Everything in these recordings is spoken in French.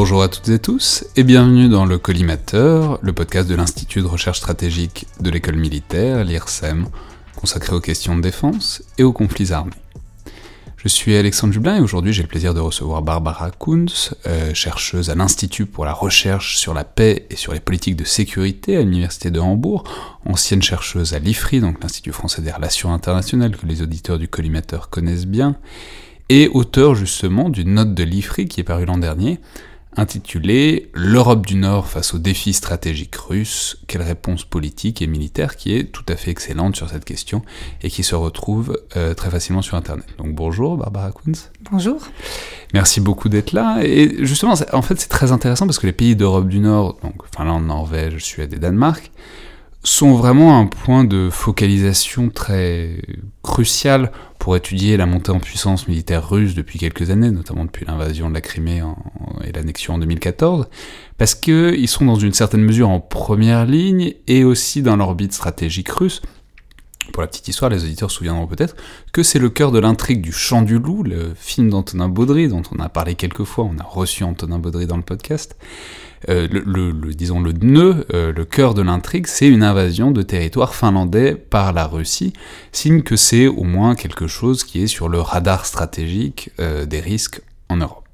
Bonjour à toutes et tous et bienvenue dans le Collimateur, le podcast de l'Institut de recherche stratégique de l'école militaire, l'IRSEM, consacré aux questions de défense et aux conflits armés. Je suis Alexandre Jublin et aujourd'hui j'ai le plaisir de recevoir Barbara Kunz, euh, chercheuse à l'Institut pour la recherche sur la paix et sur les politiques de sécurité à l'Université de Hambourg, ancienne chercheuse à l'IFRI, donc l'Institut français des relations internationales que les auditeurs du collimateur connaissent bien, et auteur justement d'une note de l'IFRI qui est parue l'an dernier, intitulé L'Europe du Nord face aux défis stratégiques russes, quelle réponse politique et militaire qui est tout à fait excellente sur cette question et qui se retrouve euh, très facilement sur Internet. Donc bonjour Barbara Kunz. Bonjour. Merci beaucoup d'être là. Et justement, en fait c'est très intéressant parce que les pays d'Europe du Nord, donc Finlande, Norvège, Suède et Danemark, sont vraiment un point de focalisation très crucial pour étudier la montée en puissance militaire russe depuis quelques années, notamment depuis l'invasion de la Crimée et l'annexion en 2014, parce qu'ils sont dans une certaine mesure en première ligne et aussi dans l'orbite stratégique russe. Pour la petite histoire, les auditeurs se souviendront peut-être que c'est le cœur de l'intrigue du Chant du Loup, le film d'Antonin Baudry, dont on a parlé quelques fois, on a reçu Antonin Baudry dans le podcast. Euh, le, disons le nœud, euh, le cœur de l'intrigue, c'est une invasion de territoire finlandais par la Russie, signe que c'est au moins quelque chose qui est sur le radar stratégique euh, des risques en Europe.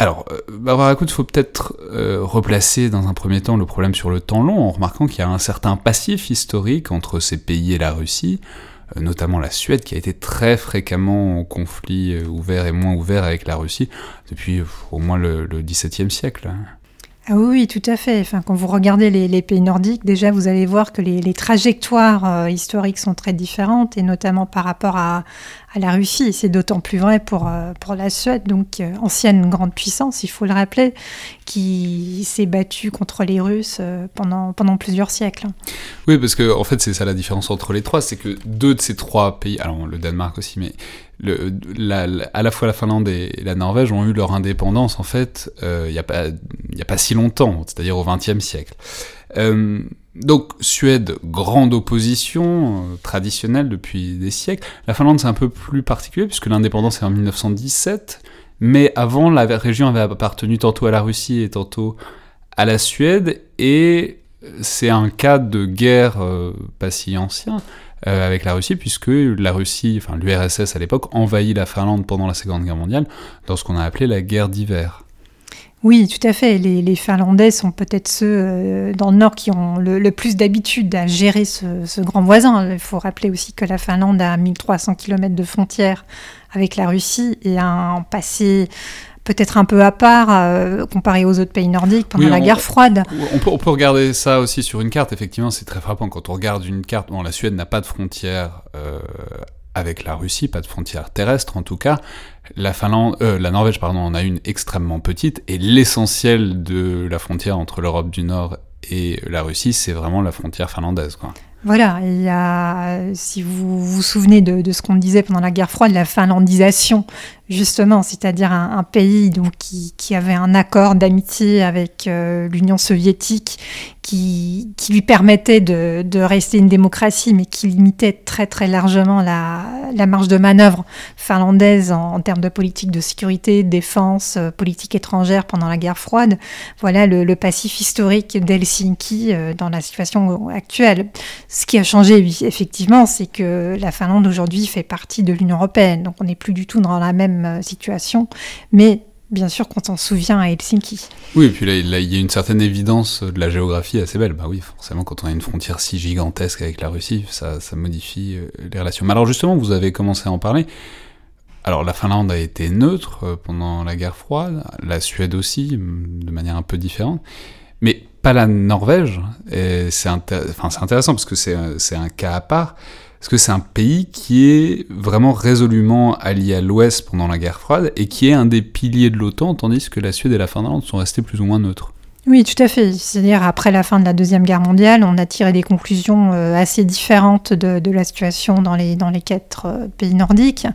Alors, Barbara il faut peut-être replacer dans un premier temps le problème sur le temps long, en remarquant qu'il y a un certain passif historique entre ces pays et la Russie, notamment la Suède, qui a été très fréquemment en conflit ouvert et moins ouvert avec la Russie depuis au moins le XVIIe siècle. Ah oui, tout à fait. Enfin, quand vous regardez les, pays nordiques, déjà, vous allez voir que les, trajectoires euh, historiques sont très différentes, et notamment par rapport à, la Russie. C'est d'autant plus vrai pour, euh, pour la Suède, donc euh, ancienne grande puissance, il faut le rappeler, qui s'est battue contre les Russes pendant, pendant plusieurs siècles. Oui, parce que en fait, c'est ça la différence entre les trois, c'est que deux de ces trois pays, alors le Danemark aussi, mais la, à la fois la Finlande et la Norvège ont eu leur indépendance en fait euh, il n'y a, pas, a pas si longtemps, c'est-à-dire au XXe siècle. Euh, donc Suède, grande opposition euh, traditionnelle depuis des siècles. La Finlande c'est un peu plus particulier puisque l'indépendance est en 1917, mais avant la région avait appartenu tantôt à la Russie et tantôt à la Suède et c'est un cas de guerre pas si ancien euh, avec la Russie, puisque la Russie, enfin l'URSS à l'époque, envahit la Finlande pendant la Seconde Guerre mondiale dans ce qu'on a appelé la guerre d'hiver. Oui, tout à fait. Les, Finlandais sont peut-être ceux euh, dans le Nord qui ont le, plus d'habitude à gérer ce, grand voisin. Il faut rappeler aussi que la Finlande a 1300 km de frontières avec la Russie et a un passé peut-être un peu à part euh, comparé aux autres pays nordiques pendant la guerre froide. On peut, on peut, regarder ça aussi sur une carte, effectivement, c'est très frappant. Quand on regarde une carte, bon, la Suède n'a pas de frontière euh, avec la Russie, pas de frontière terrestre en tout cas. La, Finlande, euh, la Norvège pardon, en a une extrêmement petite, et l'essentiel de la frontière entre l'Europe du Nord et la Russie, c'est vraiment la frontière finlandaise. Quoi. Voilà, il y a, si vous vous souvenez de, de ce qu'on disait pendant la guerre froide, la finlandisation justement, c'est-à-dire un, pays qui, avait un accord d'amitié avec euh, l'Union soviétique qui, lui permettait de, rester une démocratie, mais qui limitait très très largement la, marge de manœuvre finlandaise en, termes de politique de sécurité, défense, euh, politique étrangère pendant la guerre froide. Voilà le, le passif historique d'Helsinki euh, dans la situation actuelle. Ce qui a changé, oui, effectivement, c'est que la Finlande aujourd'hui fait partie de l'Union européenne, donc on n'est plus du tout dans la même euh, situation, mais bien sûr quand on se souvient à Helsinki. Oui, et puis là, il y a une certaine évidence de la géographie assez belle. Bah oui, forcément, quand on a une frontière si gigantesque avec la Russie, ça, modifie euh, les relations. Mais alors justement, vous avez commencé à en parler. Alors la Finlande a été neutre euh, pendant la guerre froide, la Suède aussi, de manière un peu différente, mais pas la Norvège. C'est enfin, intéressant parce que c'est un cas à part. Parce que c'est un pays qui est vraiment résolument allié à l'Ouest pendant la guerre froide et qui est un des piliers de l'OTAN, tandis que la Suède et la Finlande sont restés plus ou moins neutres? Oui, tout à fait. C'est-à-dire, après la fin de la Deuxième Guerre mondiale, on a tiré des conclusions euh, assez différentes de, la situation dans les, quatre euh, pays nordiques.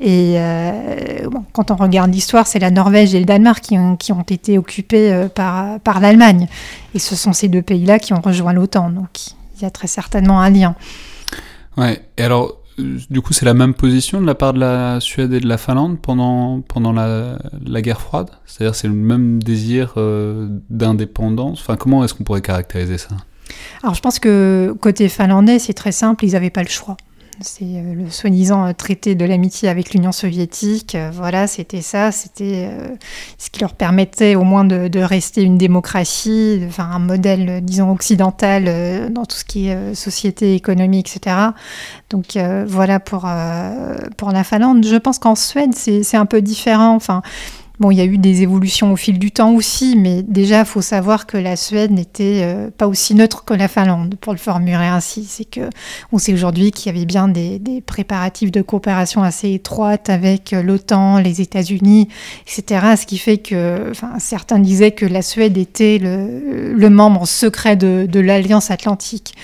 Et euh, quand on regarde l'histoire, c'est la Norvège et le Danemark qui ont, qui ont été occupés par, par l'Allemagne. Et ce sont ces deux pays-là qui ont rejoint l'OTAN. Donc, il y a très certainement un lien. Ouais, et alors, du coup, c'est la même position de la part de la Suède et de la Finlande pendant, pendant la, la guerre froide? C'est-à-dire c'est le même désir d'indépendance? Enfin, comment est-ce qu'on pourrait caractériser ça? Alors je pense que côté finlandais, c'est très simple, ils n'avaient pas le choix. C'est euh, le soi-disant euh, traité de l'amitié avec l'Union soviétique. Euh, voilà, c'était ça. C'était ce qui leur permettait au moins de, rester une démocratie, enfin un modèle, disons, occidental dans tout ce qui est société, économie, etc. Donc voilà pour, pour la Finlande. Je pense qu'en Suède, c'est un peu différent. Enfin, Bon, il y a eu des évolutions au fil du temps aussi, mais déjà, il faut savoir que la Suède n'était euh, pas aussi neutre que la Finlande, pour le formuler ainsi. C'est que on sait aujourd'hui qu'il y avait bien des, préparatifs de coopération assez étroites avec euh, l'OTAN, les États-Unis, etc. Ce qui fait que, enfin, certains disaient que la Suède était le, membre secret de, l'Alliance Atlantique.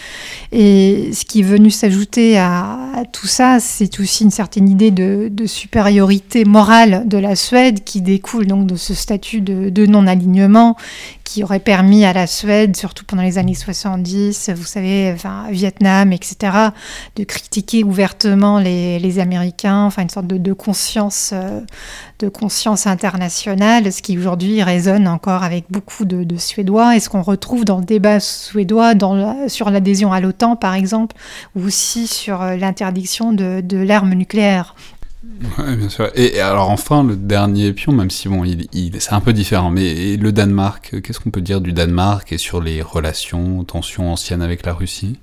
Et ce qui est venu s'ajouter à, tout ça, c'est aussi une certaine idée de, supériorité morale de la Suède qui découle donc de ce statut de, non-alignement qui aurait permis à la Suède, surtout pendant les années 70, vous savez, enfin, Vietnam, etc., de critiquer ouvertement les, Américains, enfin une sorte de, conscience, euh, de conscience internationale, ce qui aujourd'hui résonne encore avec beaucoup de, Suédois, et ce qu'on retrouve dans le débat suédois sur l'adhésion à l'OTAN, par exemple, ou aussi sur euh, l'interdiction de l'arme nucléaire. Oui, bien sûr. Et, alors enfin, le dernier pion, même si bon, il, c'est un peu différent, mais le Danemark, qu'est-ce qu'on peut dire du Danemark et sur les relations, tensions anciennes avec la Russie?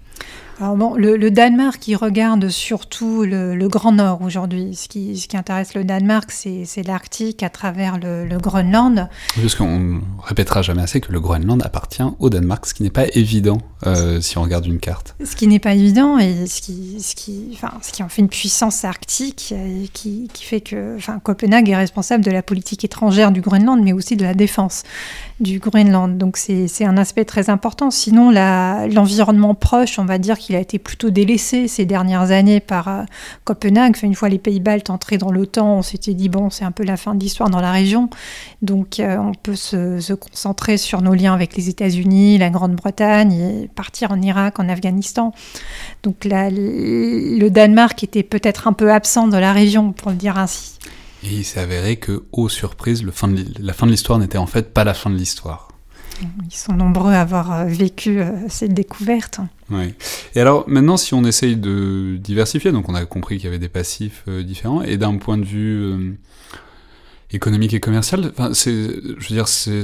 Alors bon, le, Danemark, il regarde surtout le, Grand Nord aujourd'hui. Ce qui, ce qui, intéresse le Danemark, c'est l'Arctique à travers le, Groenland. Parce qu'on répétera jamais assez que le Groenland appartient au Danemark, ce qui n'est pas évident euh, si on regarde une carte. Ce qui n'est pas évident et ce qui, ce, qui, enfin, ce qui en fait une puissance arctique et qui, qui fait que enfin, Copenhague est responsable de la politique étrangère du Groenland, mais aussi de la défense du Groenland. Donc c'est un aspect très important. Sinon, l'environnement proche, on va dire qu'il a été plutôt délaissé ces dernières années par euh, Copenhague. une fois les pays baltes entrés dans l'OTAN, on s'était dit, bon, c'est un peu la fin de l'histoire dans la région. Donc euh, on peut se, concentrer sur nos liens avec les États-Unis, la Grande-Bretagne et partir en Irak, en Afghanistan. Donc le Danemark était peut-être un peu absent de la région, pour le dire ainsi. Et il s'est avéré que, ô surprise, le fin de la fin de l'histoire n'était en fait pas la fin de l'histoire. Ils sont nombreux à avoir euh, vécu euh, cette découverte. Oui. Et alors maintenant, si on essaye de diversifier, donc on a compris qu'il y avait des passifs euh, différents, et d'un point de vue économique et commercial, c'est, je veux dire, c'est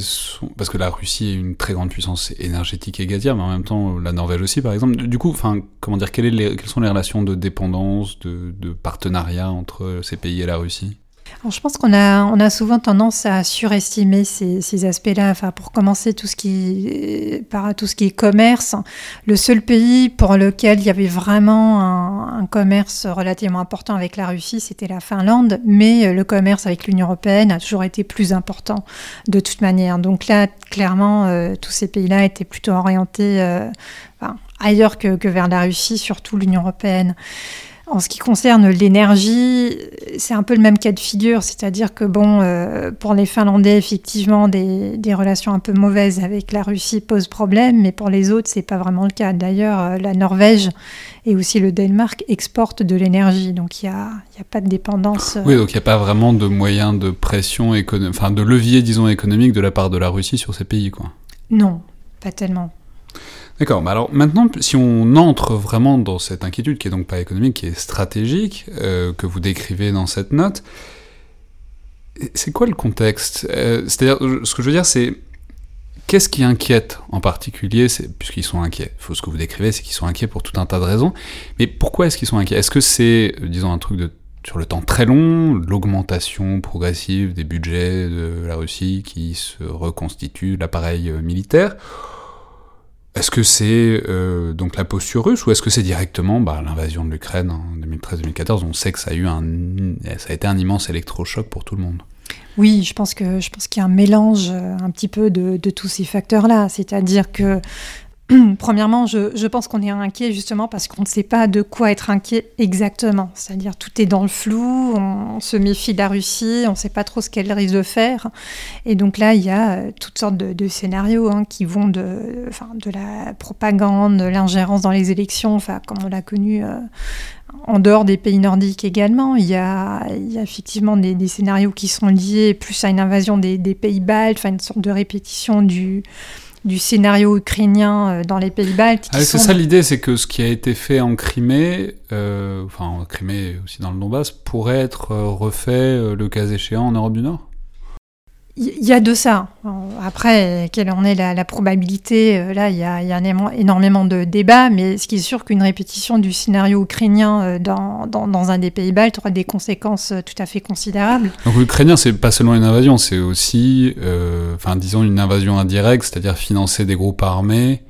parce que la Russie est une très grande puissance énergétique et gazière, mais en même temps la Norvège aussi, par exemple. Du coup, enfin, comment dire, quelles, quelles sont les relations de dépendance, de, de partenariat entre ces pays et la Russie? Je pense qu'on a, on a souvent tendance à surestimer ces, ces aspects-là. Enfin, pour commencer, tout ce, qui, par tout ce qui est commerce, le seul pays pour lequel il y avait vraiment un, commerce relativement important avec la Russie, c'était la Finlande, mais le commerce avec l'Union européenne a toujours été plus important de toute manière. Donc là, clairement, euh, tous ces pays-là étaient plutôt orientés euh, ailleurs que, que vers la Russie, surtout l'Union européenne. En ce qui concerne l'énergie, c'est un peu le même cas de figure, c'est-à-dire que bon, euh, pour les Finlandais, effectivement, des, relations un peu mauvaises avec la Russie posent problème, mais pour les autres, c'est pas vraiment le cas. D'ailleurs, euh, la Norvège et aussi le Danemark exportent de l'énergie, donc il n'y a, a, pas de dépendance. Euh. Oui, donc il n'y a pas vraiment de moyen de pression, enfin de levier, disons, économique de la part de la Russie sur ces pays, quoi. Non, pas tellement. D'accord, mais alors maintenant, si on entre vraiment dans cette inquiétude, qui est donc pas économique, qui est stratégique, euh, que vous décrivez dans cette note, c'est quoi le contexte? Euh, C'est-à-dire, ce que je veux dire, c'est qu'est-ce qui inquiète en particulier, puisqu'ils sont inquiets Faut, Ce que vous décrivez, c'est qu'ils sont inquiets pour tout un tas de raisons, mais pourquoi est-ce qu'ils sont inquiets? Est-ce que c'est, euh, disons, un truc de sur le temps très long, l'augmentation progressive des budgets de la Russie qui se reconstitue l'appareil militaire? Est-ce que c'est euh, donc la posture russe ou est-ce que c'est directement bah, l'invasion de l'Ukraine en 2013-2014 On sait que ça a eu un, été un immense électrochoc pour tout le monde. Oui, je pense que je qu'il y a un mélange euh, un petit peu de, de tous ces facteurs-là. C'est-à-dire que Premièrement, je, pense qu'on est inquiet justement parce qu'on ne sait pas de quoi être inquiet exactement. C'est-à-dire tout est dans le flou, on, se méfie de la Russie, on ne sait pas trop ce qu'elle risque de faire. Et donc là, il y a euh, toutes sortes de, scénarios hein, qui vont de, la propagande, de l'ingérence dans les élections, enfin, comme on l'a connu. Euh, en dehors des pays nordiques également, il y a, effectivement des, scénarios qui sont liés plus à une invasion des, pays baltes, une sorte de répétition du, du scénario ukrainien euh, dans les pays baltes. Ah, c'est ça l'idée, c'est que ce qui a été fait en Crimée, euh, enfin en Crimée aussi dans le Donbass, pourrait être euh, refait le cas échéant en Europe du Nord? Il y a de ça. Après, quelle en est la, la probabilité euh, Là, il y a, il y a énormément de débats, mais ce qui est sûr qu'une répétition du scénario ukrainien euh, dans, dans, dans, un des pays baltes aura des conséquences euh, tout à fait considérables. Donc l'ukrainien, c'est pas seulement une invasion, c'est aussi, euh, enfin disons, une invasion indirecte, c'est-à-dire financer des groupes armés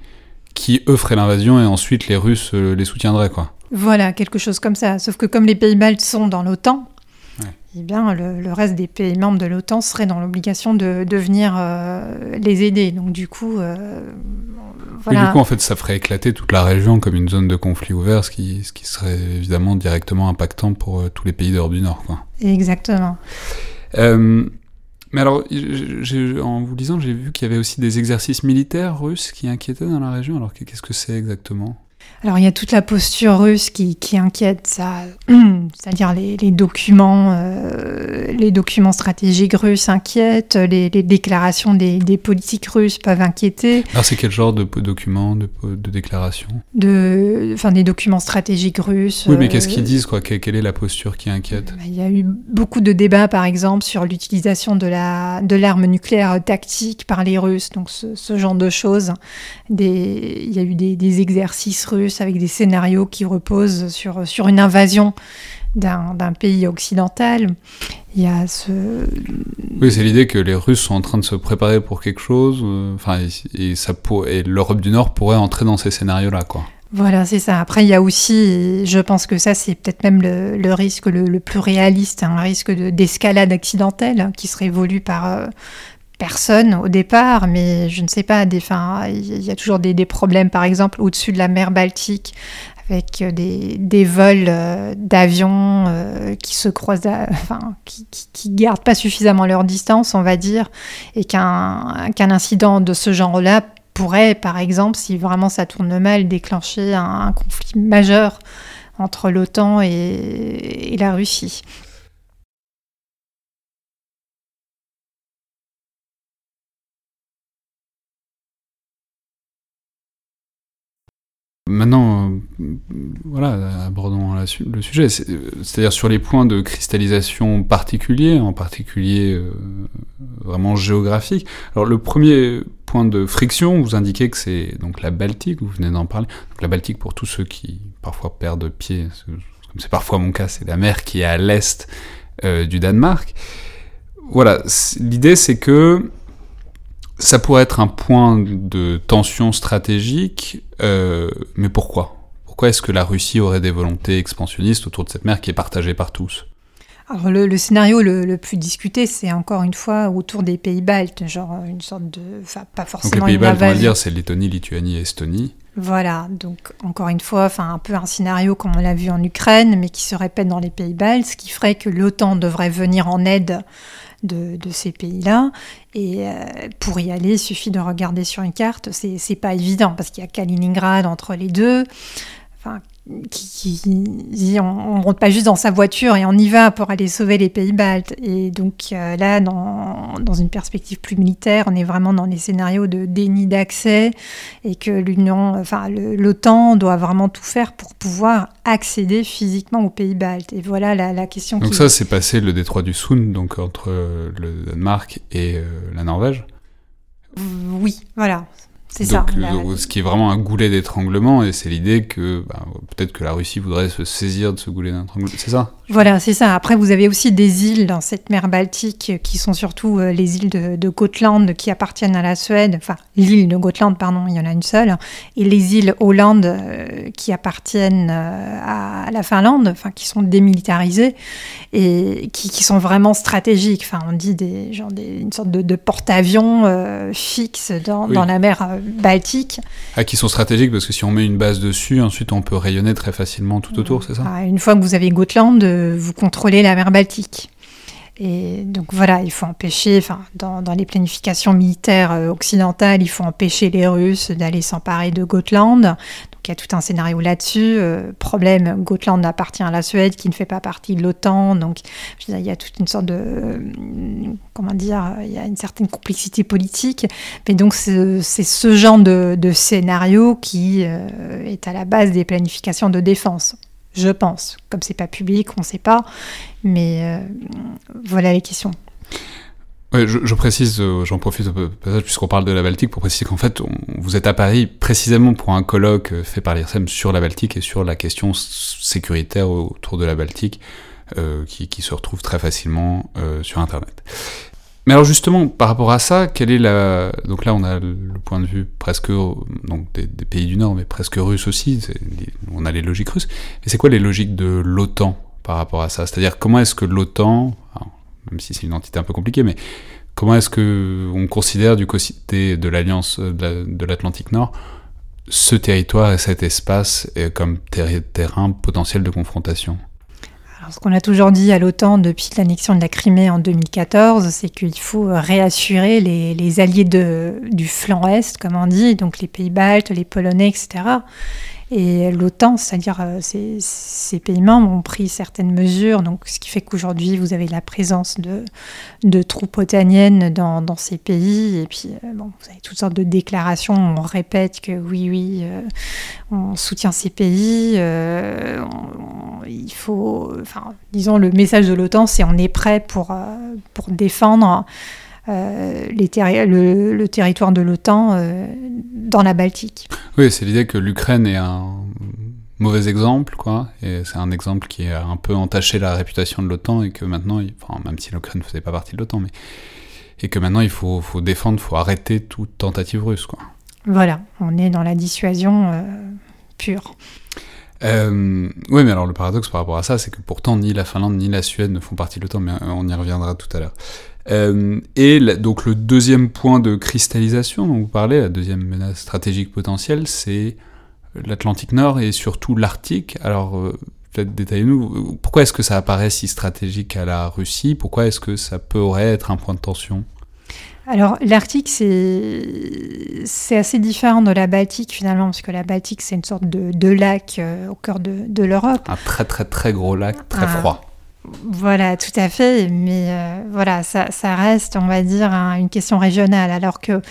qui, eux, feraient l'invasion et ensuite les Russes les soutiendraient, quoi. Voilà, quelque chose comme ça. Sauf que comme les pays baltes sont dans l'OTAN, eh bien, le, le, reste des pays membres de l'OTAN seraient dans l'obligation de, de, venir euh, les aider. Donc, du coup, euh, voilà. Oui, du coup, en fait, ça ferait éclater toute la région comme une zone de conflit ouvert, ce qui, ce qui serait évidemment directement impactant pour euh, tous les pays d'Europe du Nord. Quoi. Exactement. Mais alors, en vous lisant, j'ai vu qu'il y avait aussi des exercices militaires russes qui inquiétaient dans la région. Alors, qu'est-ce que c'est exactement? Alors il y a toute la posture russe qui, qui inquiète, ça, c'est-à-dire les, les, documents, euh, les documents stratégiques russes inquiètent, les, les déclarations des, des, politiques russes peuvent inquiéter. Alors c'est quel genre de documents, de, de déclarations de, Enfin des documents stratégiques russes. Oui, mais qu'est-ce qu'ils disent quoi? Quelle est la posture qui inquiète? Il y a eu beaucoup de débats, par exemple, sur l'utilisation de la de l'arme nucléaire tactique par les Russes, donc ce, ce genre de choses. Des, il y a eu des, des exercices russes avec des scénarios qui reposent sur, sur une invasion d'un pays occidental. Il y a ce... Oui, c'est l'idée que les Russes sont en train de se préparer pour quelque chose, euh, enfin, et, et, ça pour, et l'Europe du Nord pourrait entrer dans ces scénarios-là, quoi. Voilà, c'est ça. Après, il y a aussi, je pense que ça, c'est peut-être même le, le risque le, le, plus réaliste, un risque d'escalade de, accidentelle hein, qui serait voulu par, euh, personne au départ, mais je ne sais pas, il y a toujours des, problèmes, par exemple, au-dessus de la mer Baltique, avec des, des vols euh, d'avions euh, qui se croisent, à, enfin, qui, qui, qui, gardent pas suffisamment leur distance, on va dire, et qu'un qu'un incident de ce genre-là pourrait, par exemple, si vraiment ça tourne mal, déclencher un, un conflit majeur entre l'OTAN et, et la Russie. Maintenant, euh, voilà, abordons le sujet. C'est-à-dire sur les points de cristallisation particuliers, en particulier euh, vraiment géographiques. Alors le premier point de friction, vous indiquez que c'est donc la Baltique, vous venez d'en parler. Donc, la Baltique, pour tous ceux qui parfois perdent pied, comme c'est parfois mon cas, c'est la mer qui est à l'est euh, du Danemark. Voilà, l'idée c'est que ça pourrait être un point de tension stratégique, euh, mais pourquoi? Pourquoi est-ce que la Russie aurait des volontés expansionnistes autour de cette mer qui est partagée par tous? Alors le, le scénario le, le, plus discuté, c'est encore une fois autour des pays baltes, genre une sorte de, enfin pas forcément donc les pays baltes, on va dire, c'est Lettonie, Lituanie et Estonie. Voilà, donc encore une fois, enfin un peu un scénario comme on l'a vu en Ukraine, mais qui se répète dans les pays baltes, ce qui ferait que l'OTAN devrait venir en aide de, ces pays-là. Et euh, pour y aller, il suffit de regarder sur une carte. C'est pas évident parce qu'il y a Kaliningrad entre les deux. Enfin, qui, qui on, ne monte pas juste dans sa voiture et on y va pour aller sauver les pays baltes. Et donc euh, là, dans, dans, une perspective plus militaire, on est vraiment dans les scénarios de déni d'accès et que l'Union, enfin l'OTAN doit vraiment tout faire pour pouvoir accéder physiquement aux pays baltes. Et voilà la, la question. Donc ça, c'est passé le détroit du Sund, donc entre le Danemark et euh, la Norvège? Oui, voilà. C'est ça. La... Euh, ce qui est vraiment un goulet d'étranglement, et c'est l'idée que bah, peut-être que la Russie voudrait se saisir de ce goulet d'étranglement. C'est ça? Voilà, c'est ça. Après, vous avez aussi des îles dans cette mer Baltique qui sont surtout euh, les îles de, de, Gotland qui appartiennent à la Suède. Enfin, l'île de Gotland, pardon, il y en a une seule. Et les îles Hollande euh, qui appartiennent euh, à la Finlande, enfin, qui sont démilitarisées et qui, qui, sont vraiment stratégiques. Enfin, on dit des, genre des, une sorte de, de porte-avions euh, fixe dans, oui. dans la mer Baltique. Ah, qui sont stratégiques parce que si on met une base dessus, ensuite on peut rayonner très facilement tout autour, c'est ça? Ah, Une fois que vous avez Gotland, vous contrôlez la mer Baltique. Et donc voilà, il faut empêcher, enfin, dans, les planifications militaires occidentales, il faut empêcher les Russes d'aller s'emparer de Gotland. Il y a tout un scénario là-dessus. Euh, problème, Gotland appartient à la Suède, qui ne fait pas partie de l'OTAN. Donc, il y a toute une sorte de. Euh, comment dire Il y a une certaine complexité politique. Mais donc, c'est ce genre de, scénario qui euh, est à la base des planifications de défense. Je pense. Comme c'est pas public, on ne sait pas. Mais voilà les questions je, précise, euh, j'en profite puisqu'on parle de la Baltique pour préciser qu'en fait, vous êtes à Paris précisément pour un colloque euh, fait par l'IRSEM sur la Baltique et sur la question sécuritaire autour de la Baltique, euh, qui, se retrouve très facilement sur Internet. Mais alors justement, par rapport à ça, quelle est la... Donc là, on a le point de vue presque donc des, pays du Nord, mais presque russe aussi. On a les logiques russes. Mais c'est quoi les logiques de l'OTAN par rapport à ça? C'est-à-dire comment est-ce que l'OTAN, même si c'est une entité un peu compliquée, mais comment est-ce que on considère du côté de l'Alliance de l'Atlantique Nord ce territoire et cet espace comme terrain potentiel de confrontation? Alors, ce qu'on a toujours dit à l'OTAN depuis l'annexion de la Crimée en 2014, c'est qu'il faut réassurer les, alliés du flanc Est, comme on dit, donc les pays baltes, les Polonais, etc. Et l'OTAN, c'est-à-dire euh, ces, pays membres, ont pris certaines mesures, donc ce qui fait qu'aujourd'hui vous avez la présence de, de troupes otaniennes dans, dans, ces pays. Et puis euh, bon, vous avez toutes sortes de déclarations. On répète que oui, oui, euh, on soutient ces pays. il faut, enfin, disons, le message de l'OTAN, c'est on est prêt pour, pour défendre. Euh, le, territoire de l'OTAN euh, dans la Baltique. Oui, c'est l'idée que l'Ukraine est un mauvais exemple, quoi, et c'est un exemple qui a un peu entaché la réputation de l'OTAN, et que maintenant, enfin, même si l'Ukraine ne faisait pas partie de l'OTAN, mais et que maintenant il faut, faut défendre, il faut arrêter toute tentative russe, quoi. Voilà, on est dans la dissuasion euh, pure. oui, mais alors le paradoxe par rapport à ça, c'est que pourtant ni la Finlande ni la Suède ne font partie de l'OTAN, mais on y reviendra tout à l'heure. Euh, et donc le deuxième point de cristallisation dont vous parlez, la deuxième menace stratégique potentielle, c'est l'Atlantique Nord et surtout l'Arctique. Alors euh, peut-être détaillez-nous, pourquoi est-ce que ça apparaît si stratégique à la Russie? Pourquoi est-ce que ça pourrait être un point de tension? Alors l'Arctique, c'est assez différent de la Baltique finalement, parce que la Baltique, c'est une sorte de, de lac euh, au cœur de, de l'Europe. Un très très très gros lac, très froid. Voilà, tout à fait. Mais euh, voilà, ça, reste, on va dire, une question régionale. Alors que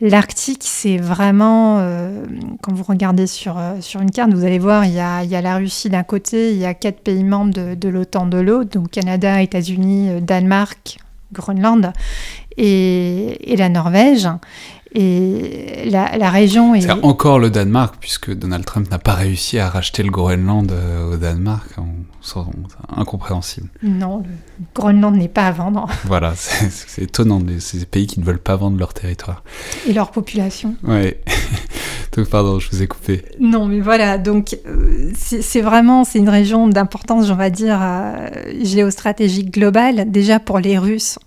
l'Arctique, c'est vraiment, euh, quand vous regardez sur, euh, sur une carte, vous allez voir, il y a, y a la Russie d'un côté, il y a quatre pays membres de, l'OTAN de l'autre, donc Canada, États-Unis, Danemark, Groenland et, la Norvège. Et la, région est... Encore le Danemark, puisque Donald Trump n'a pas réussi à racheter le Groenland au Danemark. Incompréhensible. Non, le Groenland n'est pas à vendre. Voilà, c'est étonnant, ces pays qui ne veulent pas vendre leur territoire. Et leur population. Oui. Pardon, je vous ai coupé. Non, mais voilà, donc euh, c'est vraiment, c'est une région d'importance, on va dire, euh, géostratégique globale. Déjà pour les Russes,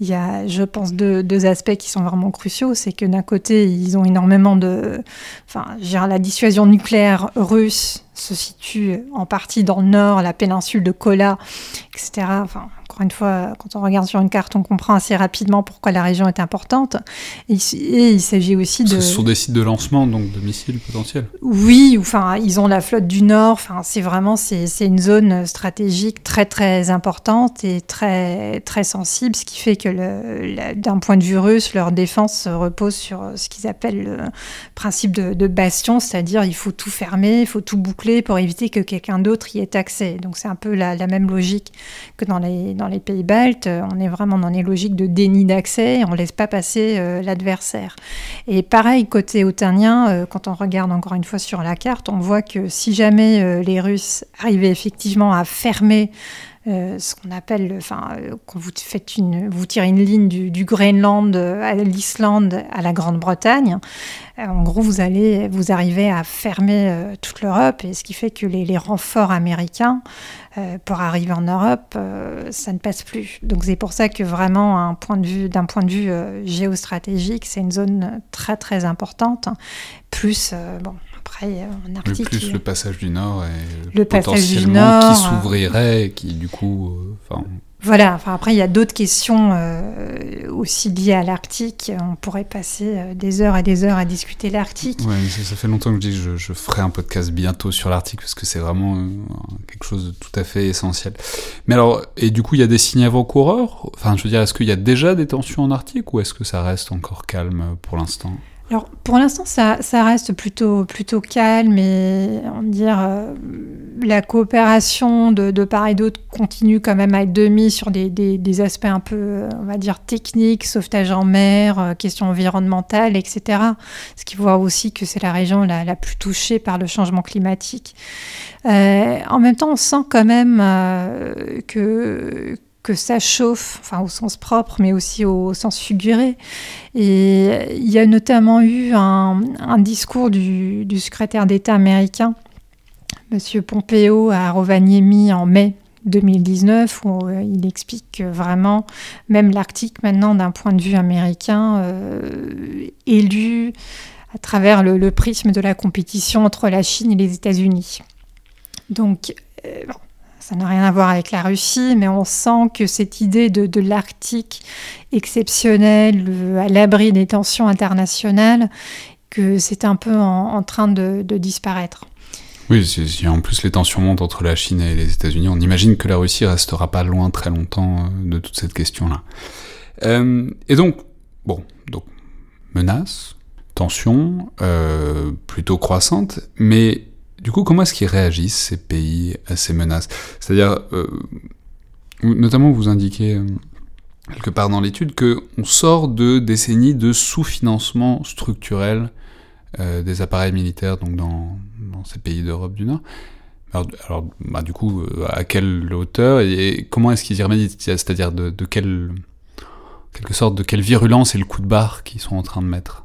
il y a, je pense, deux, deux aspects qui sont vraiment cruciaux. C'est que d'un côté, ils ont énormément de... Enfin, la dissuasion nucléaire russe se situe en partie dans le nord, la péninsule de Kola, etc. Enfin, encore une fois, quand on regarde sur une carte, on comprend assez rapidement pourquoi la région est importante. Et, il s'agit aussi de... Ce sont des sites de lancement, donc de missiles potentiels Oui, enfin, ils ont la flotte du Nord. Enfin, c'est vraiment c'est, une zone stratégique très très importante et très très sensible, ce qui fait que d'un point de vue russe, leur défense repose sur ce qu'ils appellent le principe de, bastion, c'est-à-dire il faut tout fermer, il faut tout boucler pour éviter que quelqu'un d'autre y ait accès. Donc c'est un peu la, même logique que dans les dans les pays baltes, euh, on est vraiment dans les logiques de déni d'accès, on ne laisse pas passer euh, l'adversaire. Et pareil, côté otanien, euh, quand on regarde encore une fois sur la carte, on voit que si jamais les Russes arrivaient effectivement à fermer ce qu'on appelle, enfin, quand vous une, tirez une ligne du, Groenland à l'Islande à la Grande-Bretagne, en gros, vous allez, vous arrivez à fermer toute l'Europe, et ce qui fait que les, les renforts américains euh, pour arriver en Europe, euh, ça ne passe plus. Donc c'est pour ça que vraiment, d'un point de vue, point de vue euh, géostratégique, c'est une zone très très importante. Plus, bon, après, en Arctique... Plus le passage du Nord et le du Nord, qui s'ouvrirait qui du coup... Voilà, enfin, après il y a d'autres questions euh, aussi liées à l'Arctique. On pourrait passer euh, des heures et des heures à discuter l'Arctique. Ouais, ça, ça, fait longtemps que je dis que je, je ferai un podcast bientôt sur l'Arctique parce que c'est vraiment euh, quelque chose de tout à fait essentiel. Mais alors, et du coup, il y a des signes avant-coureurs? Enfin, je veux dire, est-ce qu'il y a déjà des tensions en Arctique ou est-ce que ça reste encore calme pour l'instant? Alors, pour l'instant, ça, reste plutôt, plutôt calme et on dire, euh, la coopération de, de, part et d'autre continue quand même à être demi sur des, des, aspects un peu, on va dire, techniques, sauvetage en mer, euh, questions environnementales, etc. Ce qui voit aussi que c'est la région la, plus touchée par le changement climatique. Euh, en même temps, on sent quand même euh, que que ça chauffe, enfin au sens propre, mais aussi au sens figuré. Et il y a notamment eu un, discours du, secrétaire d'État américain, M. Pompeo, à Rovaniemi en mai 2019, où il explique que vraiment, même l'Arctique, maintenant, d'un point de vue américain, euh, élu à travers le, prisme de la compétition entre la Chine et les États-Unis. Donc, euh, ça n'a rien à voir avec la Russie, mais on sent que cette idée de, l'Arctique exceptionnel, à l'abri des tensions internationales, que c'est un peu en, train de, disparaître. Oui, en plus les tensions montent entre la Chine et les États-Unis, on imagine que la Russie restera pas loin très longtemps de toute cette question-là. Euh, et donc, bon, donc menaces, tensions, euh, plutôt croissantes, mais du coup, comment est-ce qu'ils réagissent, ces pays, à ces menaces? C'est-à-dire, euh, notamment vous indiquez euh, quelque part dans l'étude qu'on sort de décennies de sous-financement structurel euh, des appareils militaires donc dans, ces pays d'Europe du Nord. Alors, bah, du coup, à quelle hauteur et comment est-ce qu'ils y remédient? C'est-à-dire de, de quelle, quelque sorte, de quelle virulence et le coup de barre qu'ils sont en train de mettre?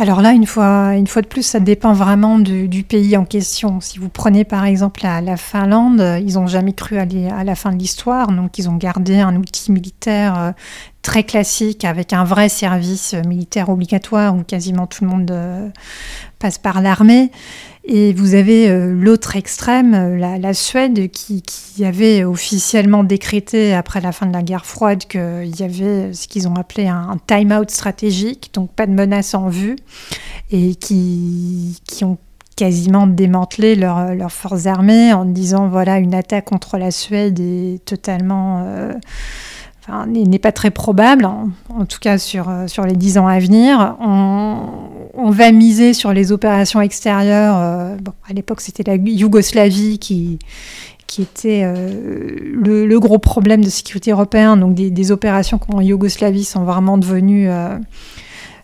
Alors là, une fois, une fois de plus, ça dépend vraiment du, pays en question. Si vous prenez par exemple la, la Finlande, ils n'ont jamais cru aller à la fin de l'histoire, donc ils ont gardé un outil militaire euh, très classique avec un vrai service militaire obligatoire où quasiment tout le monde euh, passe par l'armée. Et vous avez euh, l'autre extrême, euh, la, Suède, qui, avait officiellement décrété après la fin de la guerre froide qu'il y avait ce qu'ils ont appelé un, time-out stratégique, donc pas de menace en vue, et qui, qui ont quasiment démantelé leurs leur forces armées en disant voilà une attaque contre la Suède est totalement euh, n'est pas très probable en, tout cas sur, sur les dix ans à venir on va miser sur les opérations extérieures. Euh, bon, à l'époque, c'était la Yougoslavie qui, qui était euh, le, gros problème de sécurité européenne. Donc, des, opérations en Yougoslavie sont vraiment devenues euh,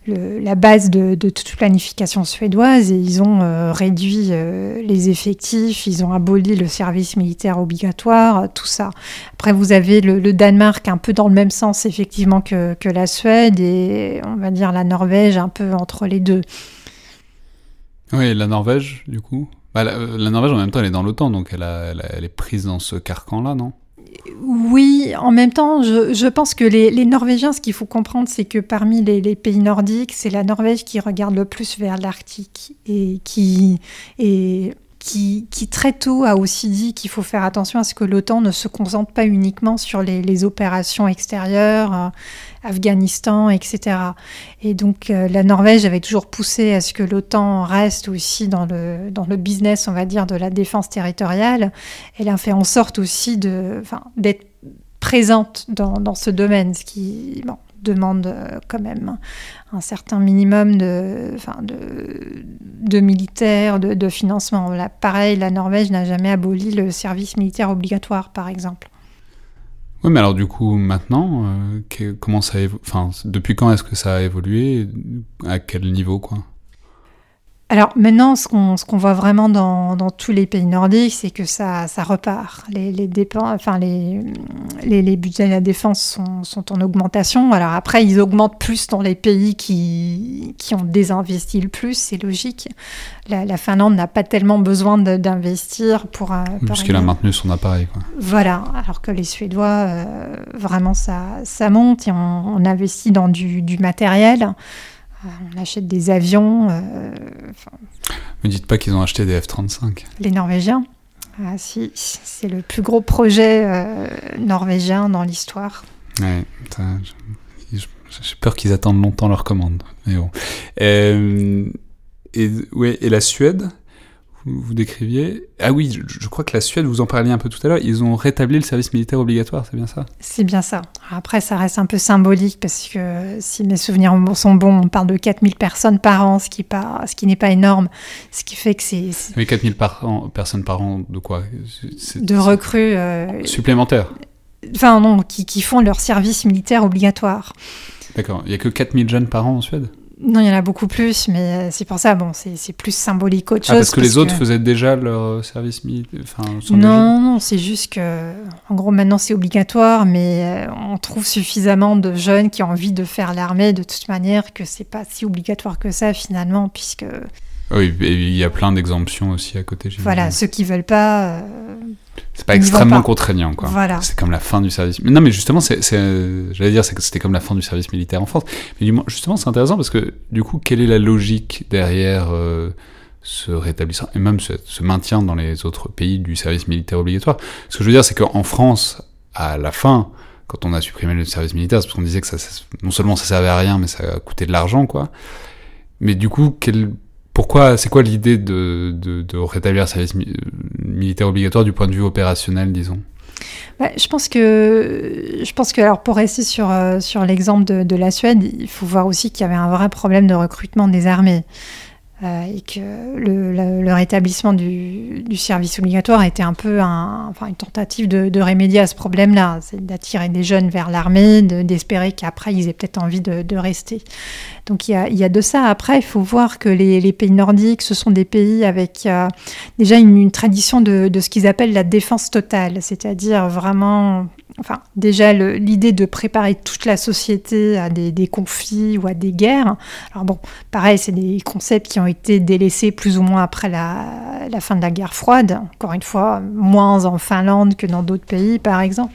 la base de, toute planification suédoise et ils ont euh, réduit euh, les effectifs, ils ont aboli le service militaire obligatoire, tout ça. Après, vous avez le, Danemark un peu dans le même sens, effectivement, que, que, la Suède et on va dire la Norvège un peu entre les deux. Oui, la Norvège, du coup. Bah, la, Norvège, en même temps, elle est dans l'OTAN, donc elle, elle est prise dans ce carcan-là, non? Oui, en même temps, je, pense que les, Norvégiens, ce qu'il faut comprendre, c'est que parmi les, les, pays nordiques, c'est la Norvège qui regarde le plus vers l'Arctique et qui, et qui, très tôt a aussi dit qu'il faut faire attention à ce que l'OTAN ne se concentre pas uniquement sur les, opérations extérieures, euh, Afghanistan, etc. Et donc euh, la Norvège avait toujours poussé à ce que l'OTAN reste aussi dans le, business, on va dire, de la défense territoriale. Elle a fait en sorte aussi d'être présente dans, ce domaine, ce qui demande euh, quand même un certain minimum de, enfin de, de militaires, de, de financement. Là, pareil, la Norvège n'a jamais aboli le service militaire obligatoire, par exemple. Oui, mais alors du coup, maintenant, euh, comment ça depuis quand est-ce que ça a évolué? À quel niveau, quoi? Alors maintenant, ce qu'on qu voit vraiment dans, dans, tous les pays nordiques, c'est que ça, ça repart. Les, les, enfin, les, les, les, budgets de la défense sont, sont, en augmentation. Alors après, ils augmentent plus dans les pays qui, qui ont désinvesti le plus, c'est logique. La, la Finlande n'a pas tellement besoin d'investir pour... Euh, Puisqu'il a maintenu son appareil. Quoi. Voilà, alors que les Suédois, euh, vraiment, ça, ça monte et on, on investit dans du, du matériel on achète des avions. Euh, Me dites pas qu'ils ont acheté des F-35. Les Norvégiens Ah si, c'est le plus gros projet euh, norvégien dans l'histoire. Ouais, j'ai peur qu'ils attendent longtemps leur commande. Mais bon. Euh, et, ouais, et la Suède? Vous décriviez. Ah oui, je, crois que la Suède, vous en parliez un peu tout à l'heure, ils ont rétabli le service militaire obligatoire, c'est bien ça? C'est bien ça. Après, ça reste un peu symbolique parce que si mes souvenirs sont bons, on parle de 4000 personnes par an, ce qui, ce qui n'est pas énorme, ce qui fait que c'est... Mais 4000 par personnes par an, de quoi? De recrues... Euh, supplémentaires Enfin non, qui, qui font leur service militaire obligatoire. D'accord. Il n'y a que 4000 jeunes par an en Suède? Non, il y en a beaucoup plus, mais euh, c'est pour ça, bon, c'est plus symbolique qu'autre ah, chose. Parce que les autres faisaient déjà leur service militaire Non, non, c'est juste que, en gros, maintenant c'est obligatoire, mais euh, on trouve suffisamment de jeunes qui ont envie de faire l'armée de toute manière que c'est pas si obligatoire que ça finalement, puisque. Oui, et il y a plein d'exemptions aussi à côté. Voilà, ceux qui veulent pas. Euh, c'est pas extrêmement contraignant, quoi. Voilà. C'est comme la fin du service. Mais non, mais justement, c'est, j'allais dire, que c'était comme la fin du service militaire en France. Mais justement, c'est intéressant parce que, du coup, quelle est la logique derrière euh, ce rétablissement et même ce, maintien dans les autres pays du service militaire obligatoire? Ce que je veux dire, c'est qu'en France, à la fin, quand on a supprimé le service militaire, c'est parce qu'on disait que ça, non seulement ça servait à rien, mais ça coûtait de l'argent, quoi. Mais du coup, quel pourquoi, c'est quoi l'idée de, rétablir un service militaire obligatoire du point de vue opérationnel, disons? Bah, je pense que, pour rester sur, euh, l'exemple de, la Suède, il faut voir aussi qu'il y avait un vrai problème de recrutement des armées. Euh, et que le, rétablissement du, service obligatoire était un peu une tentative de, remédier à ce problème-là, d'attirer des jeunes vers l'armée, d'espérer qu'après ils aient peut-être envie de, rester. Donc il y, a, de ça. Après, il faut voir que les, pays nordiques, ce sont des pays avec euh, déjà une, tradition de, ce qu'ils appellent la défense totale, c'est-à-dire vraiment enfin, déjà l'idée de préparer toute la société à des, conflits ou à des guerres. Alors bon, pareil, c'est des concepts qui ont été délaissés plus ou moins après la, fin de la guerre froide. Encore une fois, moins en Finlande que dans d'autres pays, par exemple.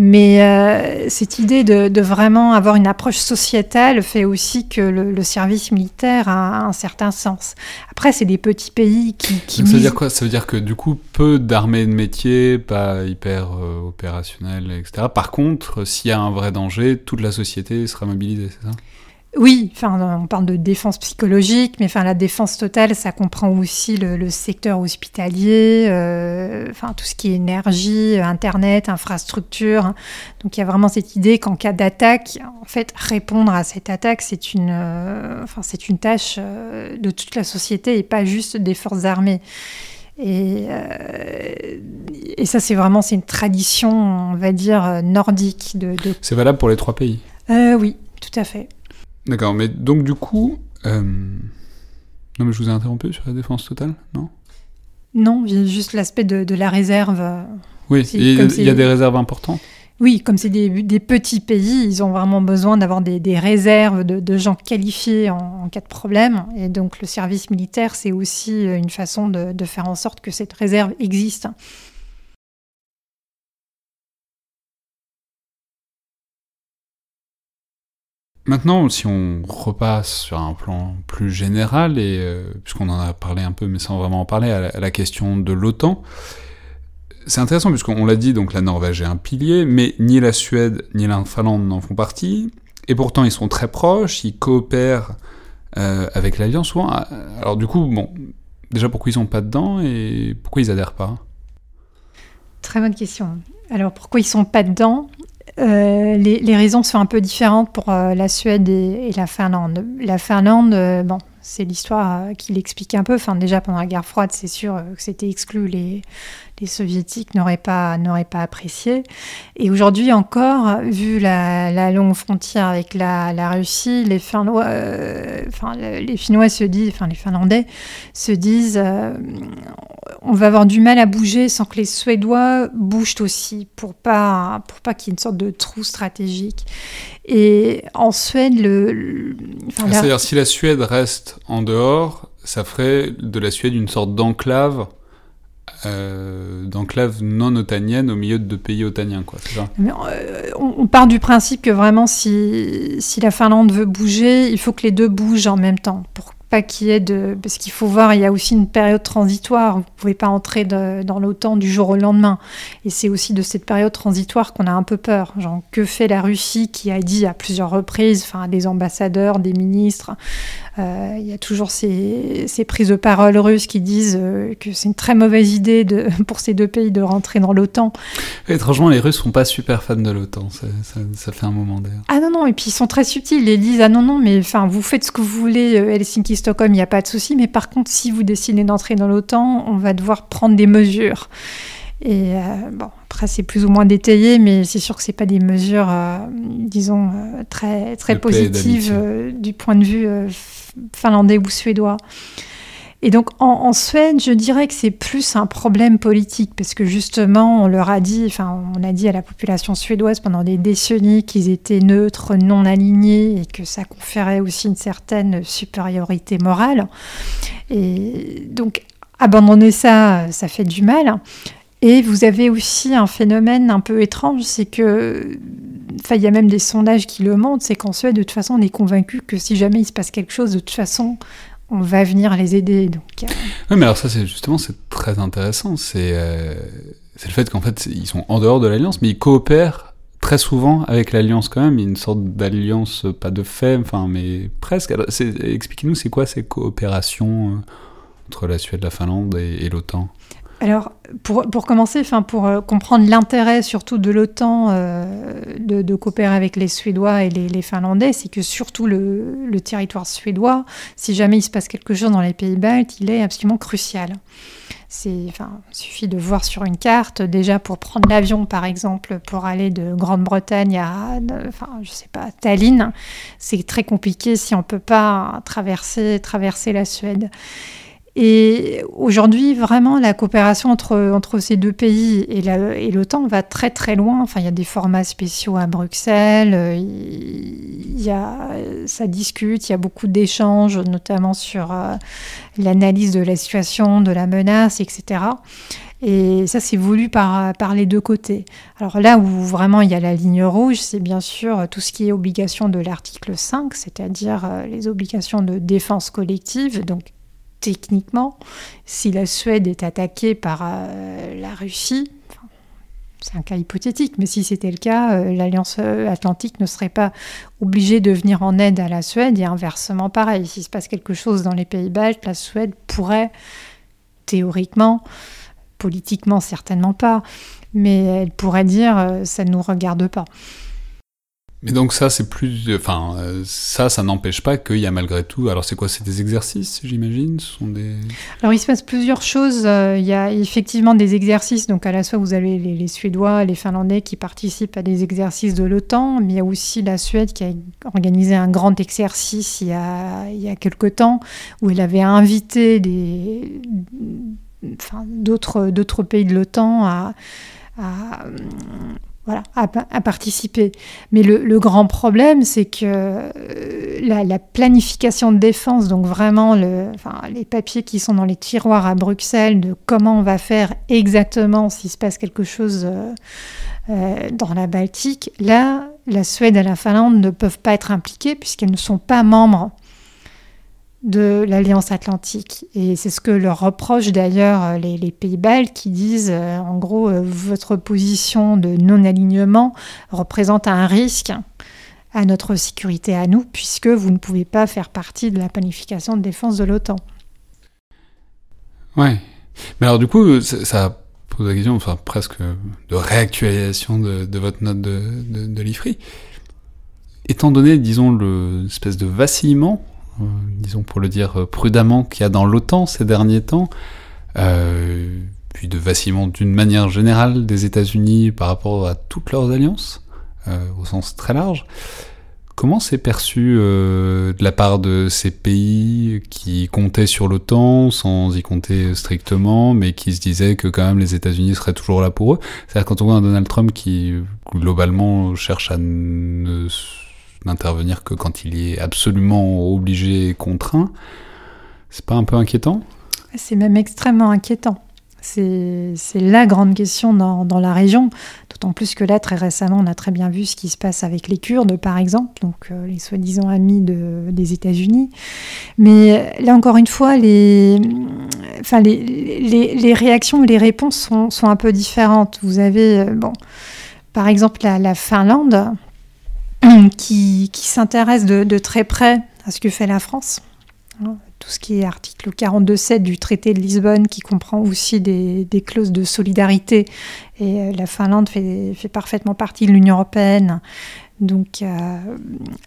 Mais euh, cette idée de, vraiment avoir une approche sociétale fait aussi que le, service militaire a, un certain sens. Après, c'est des petits pays qui... qui ça veut dire quoi? Ça veut dire que du coup, peu d'armées de métier, pas hyper euh, opérationnelles, etc. Par contre, s'il y a un vrai danger, toute la société sera mobilisée, c'est ça? Oui, enfin, on parle de défense psychologique, mais enfin, la défense totale, ça comprend aussi le, secteur hospitalier, euh, enfin, tout ce qui est énergie, Internet, infrastructure. Donc, il y a vraiment cette idée qu'en cas d'attaque, en fait, répondre à cette attaque, c'est une, euh, enfin, c'est une tâche euh, de toute la société et pas juste des forces armées. Et, et ça, c'est vraiment c'est une tradition, on va dire, nordique. De, de... C'est valable pour les trois pays? Oui, tout à fait. D'accord, mais donc du coup... Euh, non mais je vous ai interrompu sur la défense totale, non? Non, juste l'aspect de, la réserve. Oui, il y a des réserves importantes? Oui, comme c'est des, petits pays, ils ont vraiment besoin d'avoir des, réserves de, gens qualifiés en, cas de problème. Et donc le service militaire, c'est aussi une façon de, faire en sorte que cette réserve existe. Maintenant, si on repasse sur un plan plus général, et euh, puisqu'on en a parlé un peu, mais sans vraiment en parler, à la, question de l'OTAN, c'est intéressant puisqu'on l'a dit, donc la Norvège est un pilier, mais ni la Suède ni la Finlande n'en font partie, et pourtant ils sont très proches, ils coopèrent euh, avec l'Alliance souvent. Alors du coup, bon, déjà pourquoi ils sont pas dedans et pourquoi ils adhèrent pas? Très bonne question. Alors pourquoi ils sont pas dedans euh, les, raisons sont un peu différentes pour euh, la Suède et, la Finlande. La Finlande, euh, bon, c'est l'histoire qui l'explique un peu. Enfin, déjà pendant la guerre froide, c'est sûr que c'était exclu les, les soviétiques n'auraient pas, n'auraient pas apprécié. Et aujourd'hui encore, vu la, longue frontière avec la, Russie, les euh, enfin, les Finnois se disent, enfin les Finlandais se disent, euh, on va avoir du mal à bouger sans que les Suédois bougent aussi, pour pas, pour pas qu'il y ait une sorte de trou stratégique. Et en Suède, le, ah, c'est-à-dire si la Suède reste en dehors, ça ferait de la Suède une sorte d'enclave euh, d'enclave non otanienne au milieu de deux pays otaniens, quoi, c'est ça? Euh, on, part du principe que vraiment, si, si la Finlande veut bouger, il faut que les deux bougent en même temps pour, pas qu'il y ait de... Parce qu'il faut voir, il y a aussi une période transitoire. Vous ne pouvez pas entrer dans l'OTAN du jour au lendemain. Et c'est aussi de cette période transitoire qu'on a un peu peur. Genre, que fait la Russie qui a dit à plusieurs reprises, enfin, des ambassadeurs, des ministres, il y a toujours ces, prises de parole russes qui disent euh, que c'est une très mauvaise idée de, pour ces deux pays de rentrer dans l'OTAN. Étrangement, les Russes sont pas super fans de l'OTAN. Ça, ça, fait un moment d'ailleurs. Ah non, non, et puis ils sont très subtils. Ils disent Ah non, non, mais enfin, vous faites ce que vous voulez, euh, Helsinki-Stockholm, il n'y a pas de souci. Mais par contre, si vous décidez d'entrer dans l'OTAN, on va devoir prendre des mesures. Et bon, après, c'est plus ou moins détaillé, mais c'est sûr que ce pas des mesures, disons, très, très positives du point de vue finlandais ou suédois. Et donc en, Suède, je dirais que c'est plus un problème politique parce que justement, on leur a dit, enfin, on a dit à la population suédoise pendant des décennies qu'ils étaient neutres, non alignés et que ça conférait aussi une certaine supériorité morale. Et donc abandonner ça, ça fait du mal. Et vous avez aussi un phénomène un peu étrange, c'est que, il y a même des sondages qui le montrent, c'est qu'en Suède, de toute façon, on est convaincu que si jamais il se passe quelque chose, de toute façon, on va venir les aider. Donc, euh. Oui, mais alors ça, c'est justement, c'est très intéressant. C'est euh, le fait qu'en fait, ils sont en dehors de l'alliance, mais ils coopèrent très souvent avec l'alliance quand même. Il y a une sorte d'alliance, pas de fait, enfin, mais presque. Expliquez-nous, c'est quoi ces coopérations euh, entre la Suède, la Finlande et l'OTAN? Alors, pour, pour commencer, pour euh, comprendre l'intérêt surtout de l'OTAN euh, de, coopérer avec les Suédois et les, Finlandais, c'est que surtout le, territoire suédois, si jamais il se passe quelque chose dans les pays baltes, il est absolument crucial. C'est, enfin, suffit de voir sur une carte, déjà pour prendre l'avion par exemple, pour aller de Grande-Bretagne à, enfin, je sais pas, Tallinn, c'est très compliqué si on peut pas traverser, traverser la Suède. Et aujourd'hui, vraiment, la coopération entre, entre ces deux pays et l'OTAN va très très loin. Enfin, il y a des formats spéciaux à Bruxelles, il y a, ça discute, il y a beaucoup d'échanges, notamment sur euh, l'analyse de la situation, de la menace, etc. Et ça, c'est voulu par, par les deux côtés. Alors là où vraiment il y a la ligne rouge, c'est bien sûr tout ce qui est obligation de l'article 5, c'est-à-dire euh, les obligations de défense collective, donc techniquement, si la Suède est attaquée par euh, la Russie, c'est un cas hypothétique, mais si c'était le cas, euh, l'Alliance euh, Atlantique ne serait pas obligée de venir en aide à la Suède et inversement pareil. S'il se passe quelque chose dans les pays baltes, la Suède pourrait, théoriquement, politiquement certainement pas, mais elle pourrait dire ça ne nous regarde pas. Mais donc ça, c'est plus, enfin, euh, ça, ça n'empêche pas qu'il y a malgré tout. Alors c'est quoi C'est des exercices, j'imagine sont des. Alors il se passe plusieurs choses. Euh, il y a effectivement des exercices. Donc à la fois vous avez les, Suédois, les Finlandais qui participent à des exercices de l'OTAN, mais il y a aussi la Suède qui a organisé un grand exercice il y a il y a quelque temps où elle avait invité des, enfin, d'autres d'autres pays de l'OTAN à, voilà, à, participer. Mais le, grand problème, c'est que euh, la, planification de défense, donc vraiment les papiers qui sont dans les tiroirs à Bruxelles de comment on va faire exactement s'il se passe quelque chose euh, euh, dans la Baltique, là, la Suède et la Finlande ne peuvent pas être impliquées puisqu'elles ne sont pas membres de l'Alliance Atlantique. Et c'est ce que leur reprochent d'ailleurs euh, les, pays baltes qui disent, euh, en gros, euh, votre position de non-alignement représente un risque à notre sécurité à nous, puisque vous ne pouvez pas faire partie de la planification de défense de l'OTAN. Ouais. Mais alors du coup, ça pose la question, enfin presque de réactualisation de, votre note de, de, l'IFRI. Étant donné, disons, l'espèce de vacillement disons pour le dire euh, prudemment, qu'il y a dans l'OTAN ces derniers temps, euh, puis de vacillement d'une manière générale des États-Unis par rapport à toutes leurs alliances, au sens très large. Comment c'est perçu de la part de ces pays qui comptaient sur l'OTAN sans y compter strictement, mais qui se disaient que quand même les États-Unis seraient toujours là pour eux? C'est-à-dire quand on voit un Donald Trump qui globalement cherche à ne n'intervenir que quand il est absolument obligé et contraint. C'est pas un peu inquiétant? C'est même extrêmement inquiétant. C'est la grande question dans, dans la région, d'autant plus que là, très récemment, on a très bien vu ce qui se passe avec les Kurdes, par exemple, donc euh, les soi-disant amis de, des États-Unis. Mais là, encore une fois, les, enfin, les, les, les réactions, les réponses sont, sont, un peu différentes. Vous avez, euh, bon, par exemple, la Finlande, qui, s'intéresse de, très près à ce que fait la France. Hein, tout ce qui est article 42.7 du traité de Lisbonne, qui comprend aussi des, clauses de solidarité. Et euh, la Finlande fait parfaitement partie de l'Union européenne. Donc euh,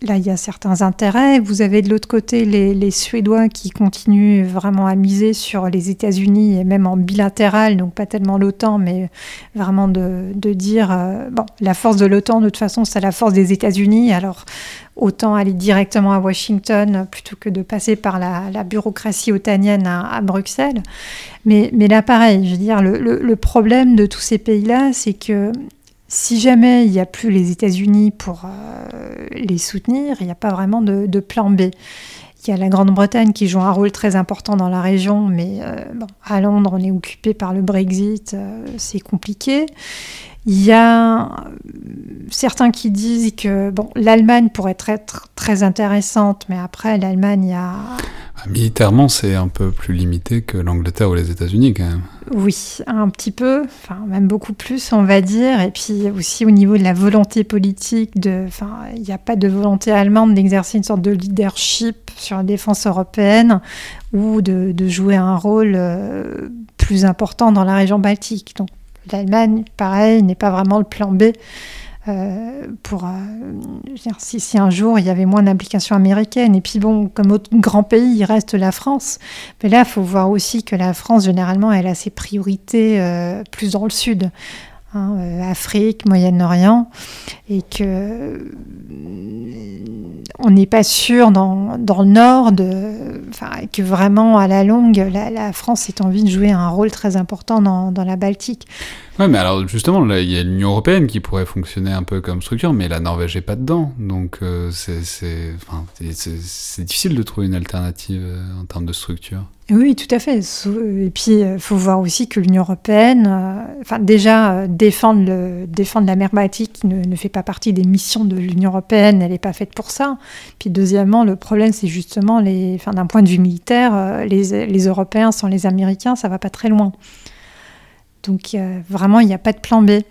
là, il y a certains intérêts. Vous avez de l'autre côté les, Suédois qui continuent vraiment à miser sur les États-Unis et même en bilatéral, donc pas tellement l'OTAN, mais vraiment de, dire euh, bon, la force de l'OTAN, de toute façon, c'est la force des États-Unis. Alors autant aller directement à Washington plutôt que de passer par la, la bureaucratie otanienne à, Bruxelles. Mais, là, pareil, je veux dire, le problème de tous ces pays-là, c'est que si jamais il n'y a plus les États-Unis pour euh, les soutenir, il n'y a pas vraiment de, plan B. Il y a la Grande-Bretagne qui joue un rôle très important dans la région, mais euh, à Londres, on est occupé par le Brexit, euh, c'est compliqué. Il y a certains qui disent que bon, l'Allemagne pourrait être très intéressante, mais après, l'Allemagne, il y a Militairement, c'est un peu plus limité que l'Angleterre ou les États-Unis, quand même. Oui, un petit peu, enfin même beaucoup plus, on va dire. Et puis aussi au niveau de la volonté politique, de, enfin, il n'y a pas de volonté allemande d'exercer une sorte de leadership sur la défense européenne ou de, de jouer un rôle euh, plus important dans la région baltique. Donc l'Allemagne, pareil, n'est pas vraiment le plan B. Euh, pour euh, si, un jour il y avait moins d'implication américaine. Et puis bon, comme autre grand pays, il reste la France. Mais là, il faut voir aussi que la France, généralement, elle a ses priorités euh, plus dans le sud. Hein, euh, Afrique, Moyen-Orient, et que euh, on n'est pas sûr dans, dans, le Nord de, que vraiment à la longue, la, France ait envie de jouer un rôle très important dans, dans la Baltique. Ouais, mais alors justement, il y a l'Union européenne qui pourrait fonctionner un peu comme structure, mais la Norvège n'est pas dedans, donc euh, c'est difficile de trouver une alternative euh, en termes de structure. Oui, tout à fait. Et puis, il faut voir aussi que l'Union européenne, euh, déjà, euh, défendre, la mer Baltique ne, fait pas partie des missions de l'Union européenne, elle n'est pas faite pour ça. Puis, deuxièmement, le problème, c'est justement, les, enfin, d'un point de vue militaire, euh, les, les, Européens sans les Américains, ça va pas très loin. Donc, euh, vraiment, il n'y a pas de plan B.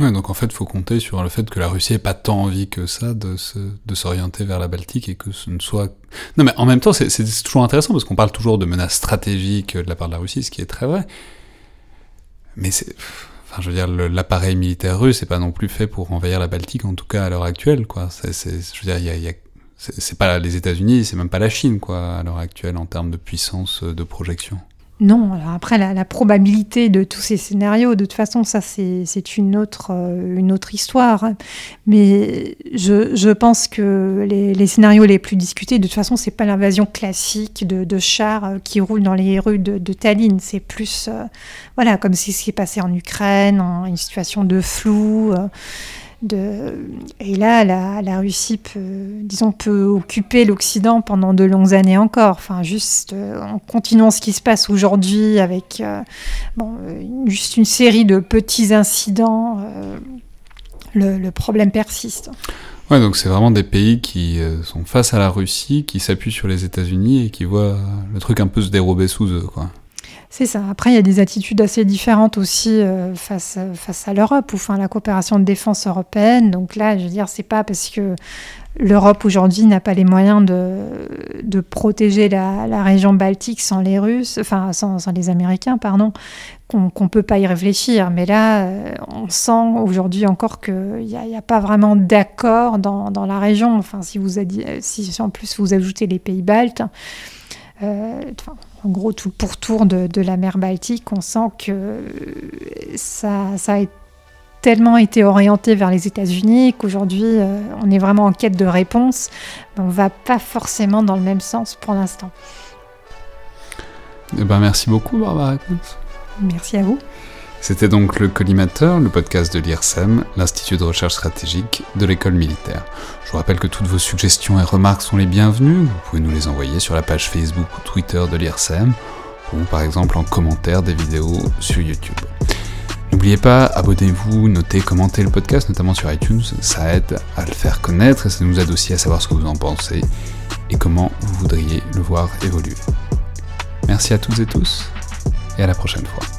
Ouais, donc en fait, il faut compter sur le fait que la Russie n'ait pas tant envie que ça de, se, de s'orienter vers la Baltique et que ce ne soit... Non, mais en même temps, c'est, toujours intéressant parce qu'on parle toujours de menaces stratégiques de la part de la Russie, ce qui est très vrai. Mais c'est... Enfin, je veux dire, l'appareil militaire russe n'est pas non plus fait pour envahir la Baltique, en tout cas à l'heure actuelle, quoi. C'est, je veux dire, y a, y a c'est, c'est pas les États-Unis, c'est même pas la Chine, quoi, à l'heure actuelle, en termes de puissance de projection. Non, alors après, la, probabilité de tous ces scénarios, de toute façon, ça, c'est une autre, euh, une autre histoire. Mais je, je pense que les, scénarios les plus discutés, de toute façon, c'est pas l'invasion classique de, chars qui roulent dans les rues de, Tallinn. C'est plus, euh, voilà, comme c'est ce qui est passé en Ukraine, en une situation de flou. Euh, Et là, la, Russie peut, disons, peut occuper l'Occident pendant de longues années encore. Enfin, juste euh, en continuant ce qui se passe aujourd'hui avec euh, bon, juste une série de petits incidents, euh, le, le, problème persiste. Ouais, donc c'est vraiment des pays qui euh, sont face à la Russie, qui s'appuient sur les États-Unis et qui voient le truc un peu se dérober sous eux, quoi. C'est ça. Après, il y a des attitudes assez différentes aussi euh, face, face à l'Europe, ou enfin la coopération de défense européenne. Donc là, je veux dire, c'est pas parce que l'Europe aujourd'hui n'a pas les moyens de, protéger la, région baltique sans les Russes, enfin sans, les Américains, pardon, qu'on qu peut pas y réfléchir. Mais là, euh, on sent aujourd'hui encore qu'il n'y a, pas vraiment d'accord dans, la région. Enfin, si vous en plus vous ajoutez les pays baltes. Euh, en gros, tout le pourtour de, de, la mer Baltique, on sent que ça, ça a tellement été orienté vers les États-Unis qu'aujourd'hui, euh, on est vraiment en quête de réponse. Mais on ne va pas forcément dans le même sens pour l'instant. Eh ben, merci beaucoup, Barbara. Merci à vous. C'était donc le Collimateur, le podcast de l'IRSEM, l'Institut de recherche stratégique de l'école militaire. Je vous rappelle que toutes vos suggestions et remarques sont les bienvenues. Vous pouvez nous les envoyer sur la page Facebook ou Twitter de l'IRSEM, ou par exemple en commentaire des vidéos sur YouTube. N'oubliez pas, abonnez-vous, notez, commentez le podcast, notamment sur iTunes, ça aide à le faire connaître et ça nous aide aussi à savoir ce que vous en pensez et comment vous voudriez le voir évoluer. Merci à toutes et tous et à la prochaine fois.